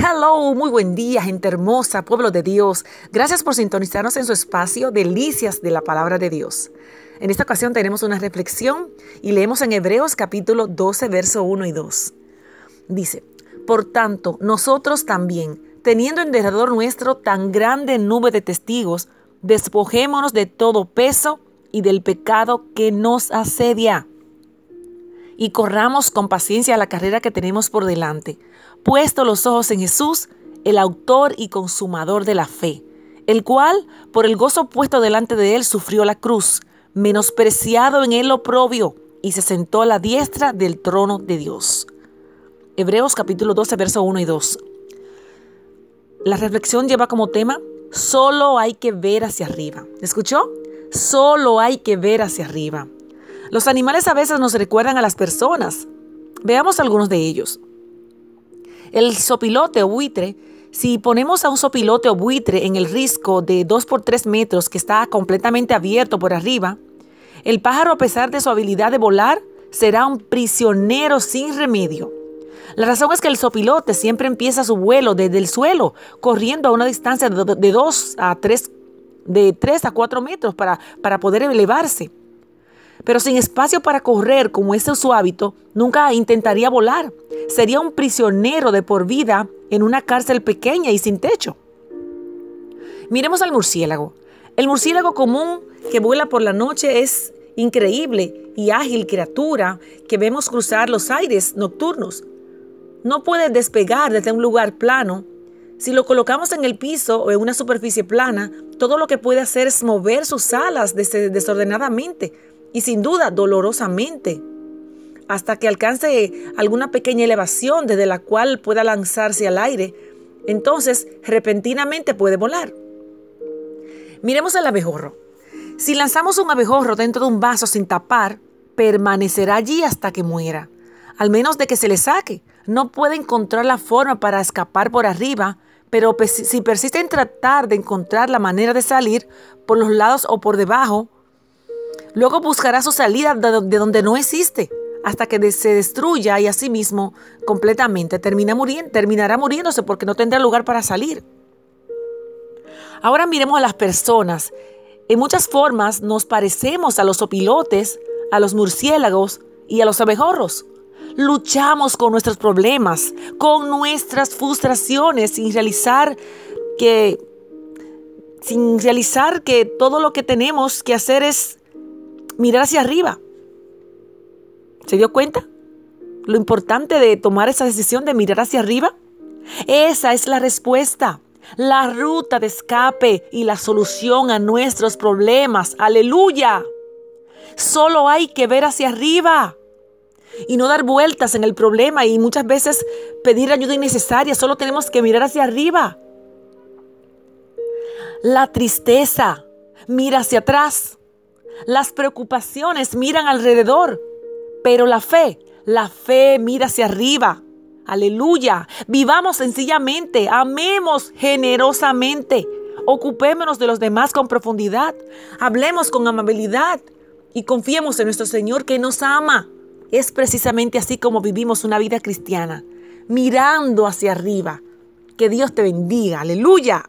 Hello, muy buen día, gente hermosa, pueblo de Dios. Gracias por sintonizarnos en su espacio Delicias de la Palabra de Dios. En esta ocasión tenemos una reflexión y leemos en Hebreos capítulo 12, verso 1 y 2. Dice, Por tanto, nosotros también, teniendo en derredor nuestro tan grande nube de testigos, despojémonos de todo peso y del pecado que nos asedia y corramos con paciencia la carrera que tenemos por delante, puesto los ojos en Jesús, el autor y consumador de la fe, el cual, por el gozo puesto delante de él, sufrió la cruz, menospreciado en el oprobio, y se sentó a la diestra del trono de Dios. Hebreos capítulo 12, verso 1 y 2. La reflexión lleva como tema, solo hay que ver hacia arriba. ¿Escuchó? Solo hay que ver hacia arriba. Los animales a veces nos recuerdan a las personas. Veamos algunos de ellos. El sopilote o buitre, si ponemos a un sopilote o buitre en el risco de 2 por 3 metros que está completamente abierto por arriba, el pájaro a pesar de su habilidad de volar será un prisionero sin remedio. La razón es que el sopilote siempre empieza su vuelo desde el suelo, corriendo a una distancia de 2 a 3, de 3 a 4 metros para, para poder elevarse. Pero sin espacio para correr, como es su hábito, nunca intentaría volar. Sería un prisionero de por vida en una cárcel pequeña y sin techo. Miremos al murciélago. El murciélago común que vuela por la noche es increíble y ágil criatura que vemos cruzar los aires nocturnos. No puede despegar desde un lugar plano. Si lo colocamos en el piso o en una superficie plana, todo lo que puede hacer es mover sus alas desordenadamente y sin duda dolorosamente, hasta que alcance alguna pequeña elevación desde la cual pueda lanzarse al aire, entonces repentinamente puede volar. Miremos el abejorro. Si lanzamos un abejorro dentro de un vaso sin tapar, permanecerá allí hasta que muera, al menos de que se le saque. No puede encontrar la forma para escapar por arriba, pero si persiste en tratar de encontrar la manera de salir por los lados o por debajo, Luego buscará su salida de donde no existe hasta que se destruya y asimismo completamente termina muriendo, terminará muriéndose porque no tendrá lugar para salir. Ahora miremos a las personas. En muchas formas nos parecemos a los opilotes, a los murciélagos y a los abejorros. Luchamos con nuestros problemas, con nuestras frustraciones sin realizar que sin realizar que todo lo que tenemos que hacer es mirar hacia arriba. ¿Se dio cuenta? Lo importante de tomar esa decisión de mirar hacia arriba. Esa es la respuesta, la ruta de escape y la solución a nuestros problemas. Aleluya. Solo hay que ver hacia arriba y no dar vueltas en el problema y muchas veces pedir ayuda innecesaria. Solo tenemos que mirar hacia arriba. La tristeza mira hacia atrás. Las preocupaciones miran alrededor, pero la fe, la fe mira hacia arriba. Aleluya. Vivamos sencillamente, amemos generosamente, ocupémonos de los demás con profundidad, hablemos con amabilidad y confiemos en nuestro Señor que nos ama. Es precisamente así como vivimos una vida cristiana, mirando hacia arriba. Que Dios te bendiga. Aleluya.